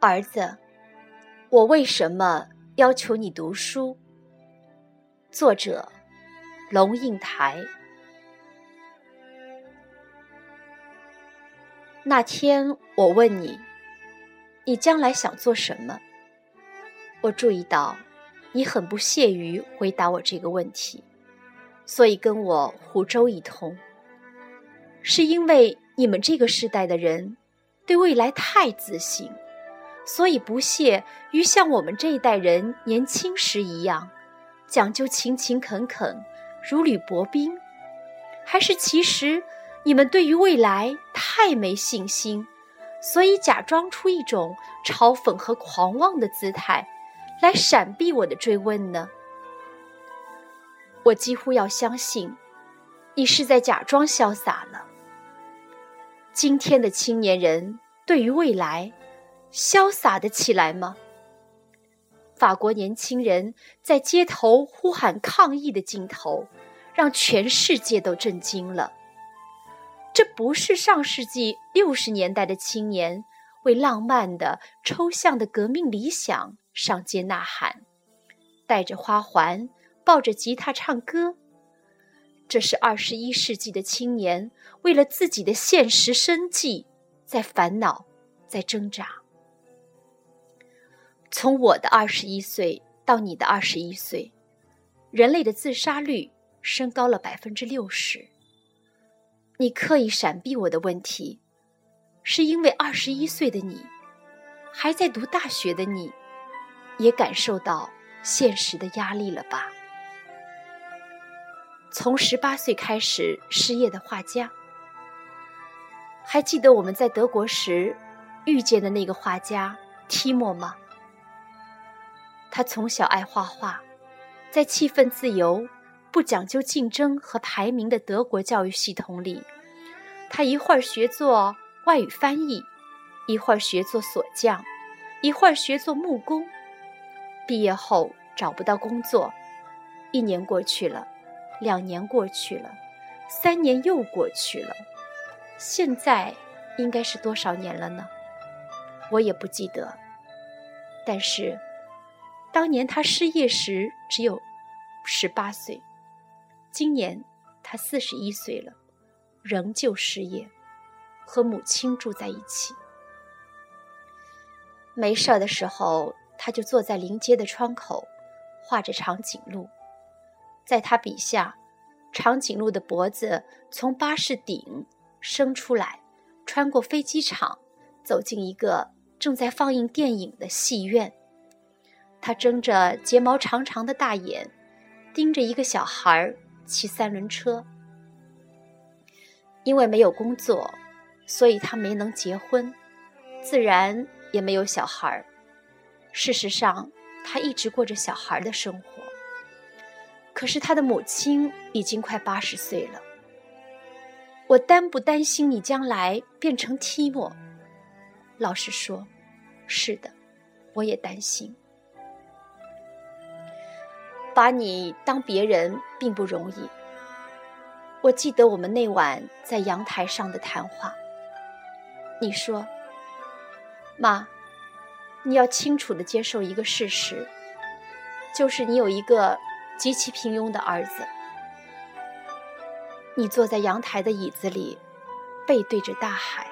儿子，我为什么要求你读书？作者：龙应台。那天我问你，你将来想做什么？我注意到你很不屑于回答我这个问题，所以跟我胡诌一通。是因为你们这个时代的人对未来太自信。所以不屑于像我们这一代人年轻时一样，讲究勤勤恳恳，如履薄冰，还是其实你们对于未来太没信心，所以假装出一种嘲讽和狂妄的姿态，来闪避我的追问呢？我几乎要相信，你是在假装潇洒了。今天的青年人对于未来。潇洒的起来吗？法国年轻人在街头呼喊抗议的镜头，让全世界都震惊了。这不是上世纪六十年代的青年为浪漫的、抽象的革命理想上街呐喊，带着花环，抱着吉他唱歌。这是二十一世纪的青年为了自己的现实生计在烦恼，在挣扎。从我的二十一岁到你的二十一岁，人类的自杀率升高了百分之六十。你刻意闪避我的问题，是因为二十一岁的你，还在读大学的你，也感受到现实的压力了吧？从十八岁开始失业的画家，还记得我们在德国时遇见的那个画家提莫吗？他从小爱画画，在气氛自由、不讲究竞争和排名的德国教育系统里，他一会儿学做外语翻译，一会儿学做锁匠，一会儿学做木工。毕业后找不到工作，一年过去了，两年过去了，三年又过去了，现在应该是多少年了呢？我也不记得，但是。当年他失业时只有十八岁，今年他四十一岁了，仍旧失业，和母亲住在一起。没事儿的时候，他就坐在临街的窗口，画着长颈鹿。在他笔下，长颈鹿的脖子从巴士顶伸出来，穿过飞机场，走进一个正在放映电影的戏院。他睁着睫毛长长的大眼，盯着一个小孩骑三轮车。因为没有工作，所以他没能结婚，自然也没有小孩。事实上，他一直过着小孩的生活。可是他的母亲已经快八十岁了。我担不担心你将来变成提莫？老实说，是的，我也担心。把你当别人并不容易。我记得我们那晚在阳台上的谈话。你说：“妈，你要清楚的接受一个事实，就是你有一个极其平庸的儿子。”你坐在阳台的椅子里，背对着大海，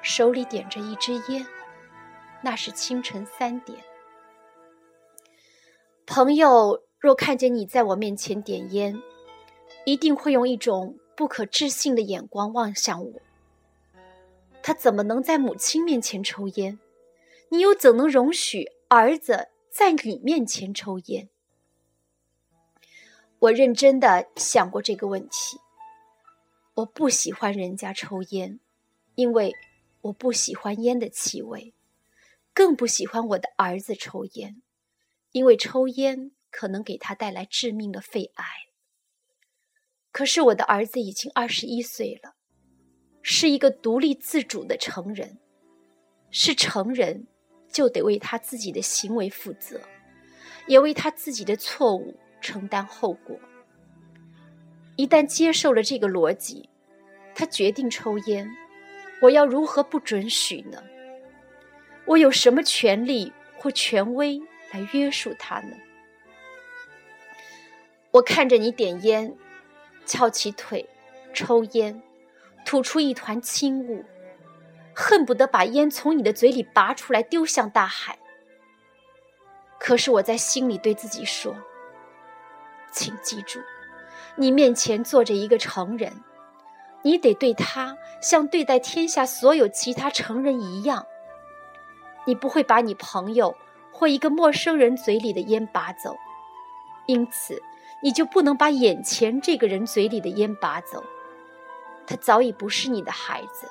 手里点着一支烟，那是清晨三点。朋友。若看见你在我面前点烟，一定会用一种不可置信的眼光望向我。他怎么能在母亲面前抽烟？你又怎能容许儿子在你面前抽烟？我认真的想过这个问题。我不喜欢人家抽烟，因为我不喜欢烟的气味，更不喜欢我的儿子抽烟，因为抽烟。可能给他带来致命的肺癌。可是我的儿子已经二十一岁了，是一个独立自主的成人，是成人就得为他自己的行为负责，也为他自己的错误承担后果。一旦接受了这个逻辑，他决定抽烟，我要如何不准许呢？我有什么权利或权威来约束他呢？我看着你点烟，翘起腿，抽烟，吐出一团轻雾，恨不得把烟从你的嘴里拔出来丢向大海。可是我在心里对自己说：“请记住，你面前坐着一个成人，你得对他像对待天下所有其他成人一样。你不会把你朋友或一个陌生人嘴里的烟拔走，因此。”你就不能把眼前这个人嘴里的烟拔走？他早已不是你的孩子，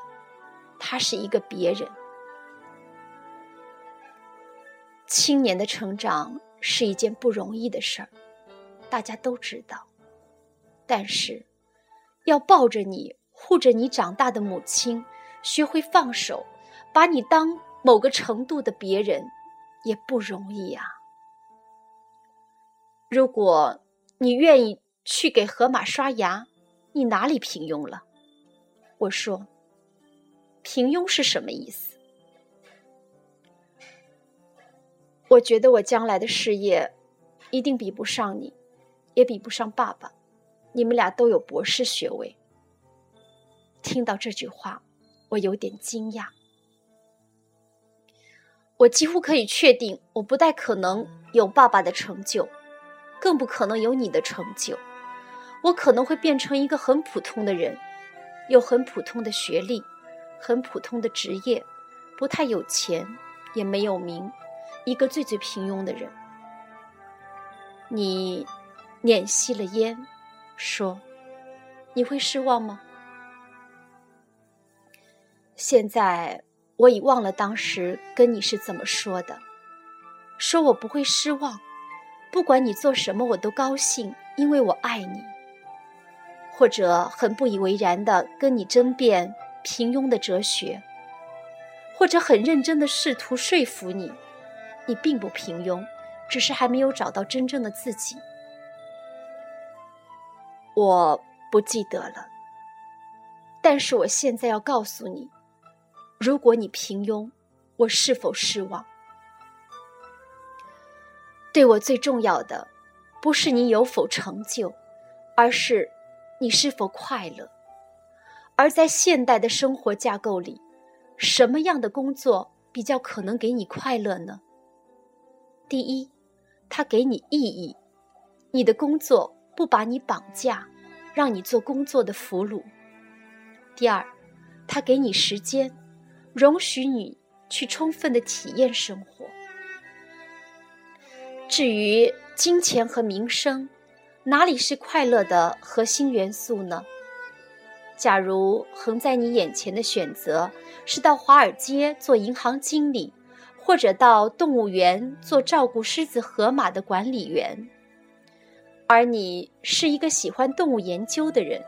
他是一个别人。青年的成长是一件不容易的事儿，大家都知道。但是，要抱着你、护着你长大的母亲，学会放手，把你当某个程度的别人，也不容易呀。如果。你愿意去给河马刷牙？你哪里平庸了？我说，平庸是什么意思？我觉得我将来的事业一定比不上你，也比不上爸爸。你们俩都有博士学位。听到这句话，我有点惊讶。我几乎可以确定，我不太可能有爸爸的成就。更不可能有你的成就。我可能会变成一个很普通的人，有很普通的学历，很普通的职业，不太有钱，也没有名，一个最最平庸的人。你捻熄了烟，说：“你会失望吗？”现在我已忘了当时跟你是怎么说的，说我不会失望。不管你做什么，我都高兴，因为我爱你。或者很不以为然的跟你争辩平庸的哲学，或者很认真的试图说服你，你并不平庸，只是还没有找到真正的自己。我不记得了，但是我现在要告诉你，如果你平庸，我是否失望？对我最重要的，不是你有否成就，而是你是否快乐。而在现代的生活架构里，什么样的工作比较可能给你快乐呢？第一，它给你意义，你的工作不把你绑架，让你做工作的俘虏。第二，它给你时间，容许你去充分的体验生活。至于金钱和名声，哪里是快乐的核心元素呢？假如横在你眼前的选择是到华尔街做银行经理，或者到动物园做照顾狮子、河马的管理员，而你是一个喜欢动物研究的人，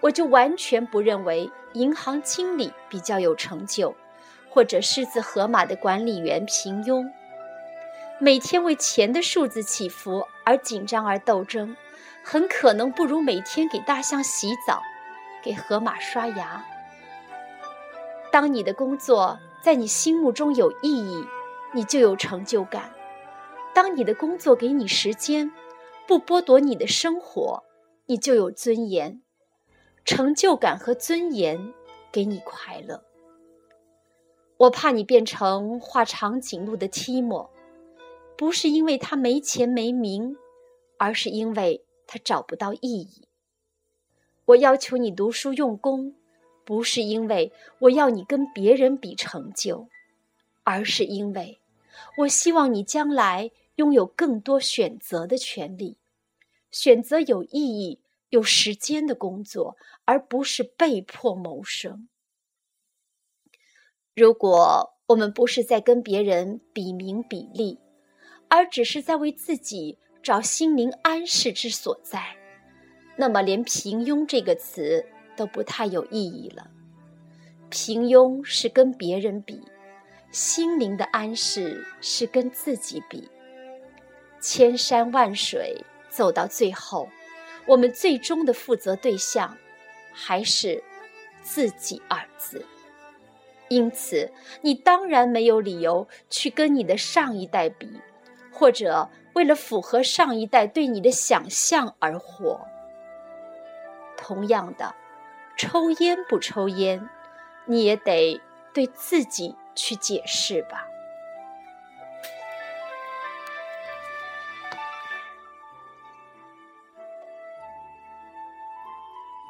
我就完全不认为银行经理比较有成就，或者狮子、河马的管理员平庸。每天为钱的数字起伏而紧张而斗争，很可能不如每天给大象洗澡，给河马刷牙。当你的工作在你心目中有意义，你就有成就感；当你的工作给你时间，不剥夺你的生活，你就有尊严。成就感和尊严给你快乐。我怕你变成画长颈鹿的提莫。不是因为他没钱没名，而是因为他找不到意义。我要求你读书用功，不是因为我要你跟别人比成就，而是因为我希望你将来拥有更多选择的权利，选择有意义、有时间的工作，而不是被迫谋生。如果我们不是在跟别人比名比利，而只是在为自己找心灵安适之所在，那么连平庸这个词都不太有意义了。平庸是跟别人比，心灵的安适是跟自己比。千山万水走到最后，我们最终的负责对象还是自己二字。因此，你当然没有理由去跟你的上一代比，或者为了符合上一代对你的想象而活。同样的，抽烟不抽烟，你也得对自己去解释吧。